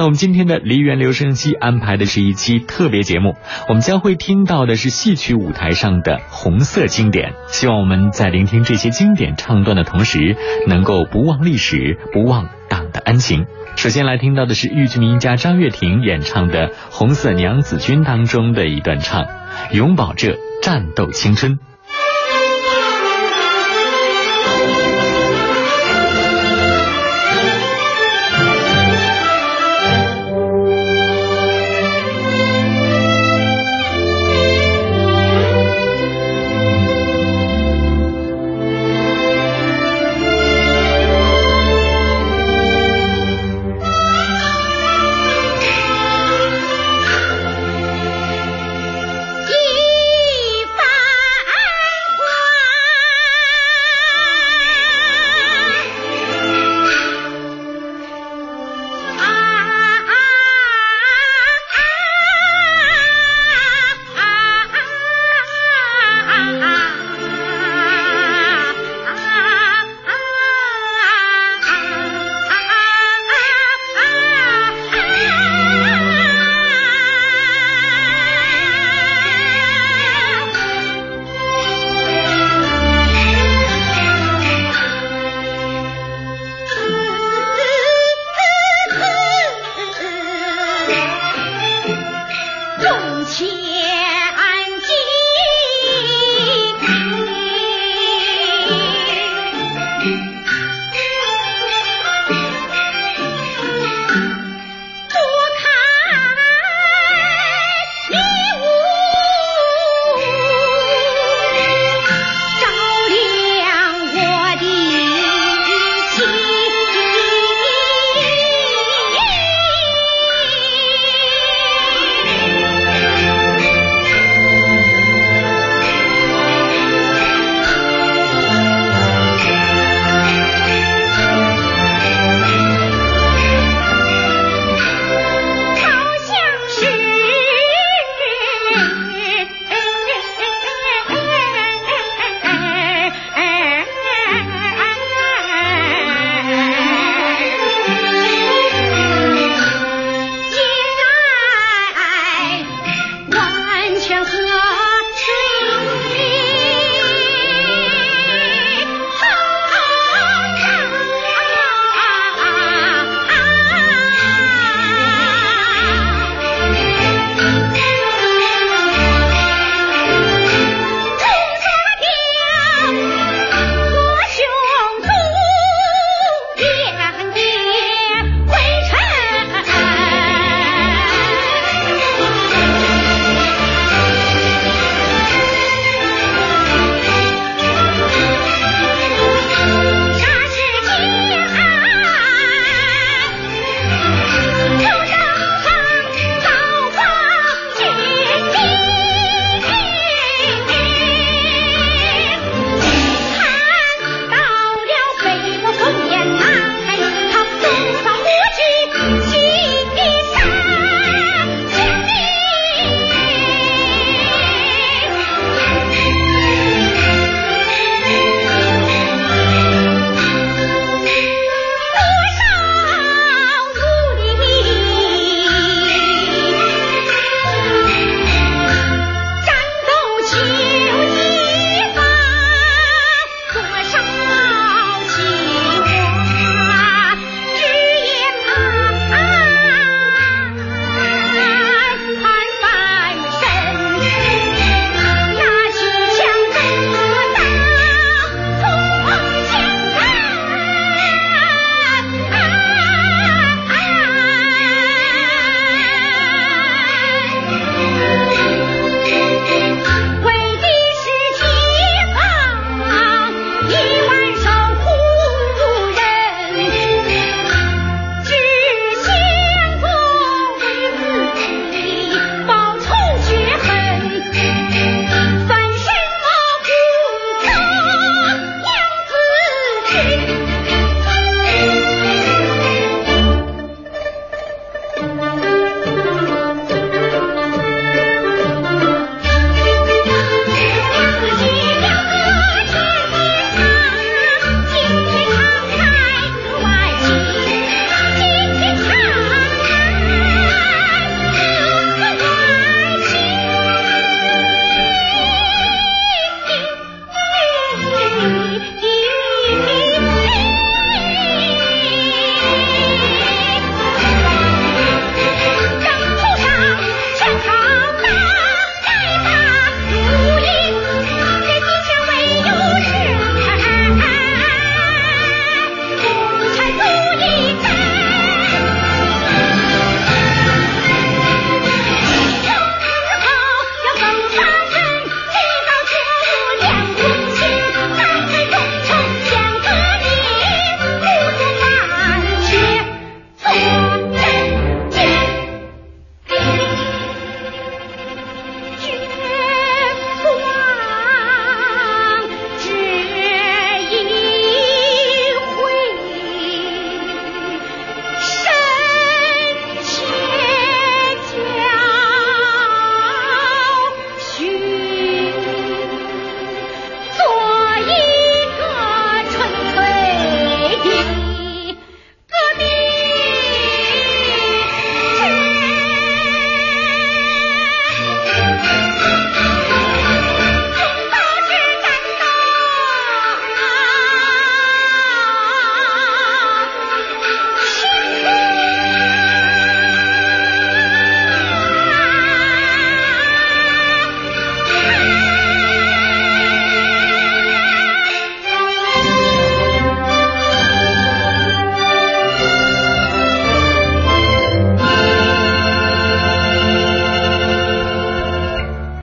那我们今天的梨园留声机安排的是一期特别节目，我们将会听到的是戏曲舞台上的红色经典。希望我们在聆听这些经典唱段的同时，能够不忘历史，不忘党的恩情。首先来听到的是豫剧名家张月婷演唱的《红色娘子军》当中的一段唱，永葆这战斗青春。情。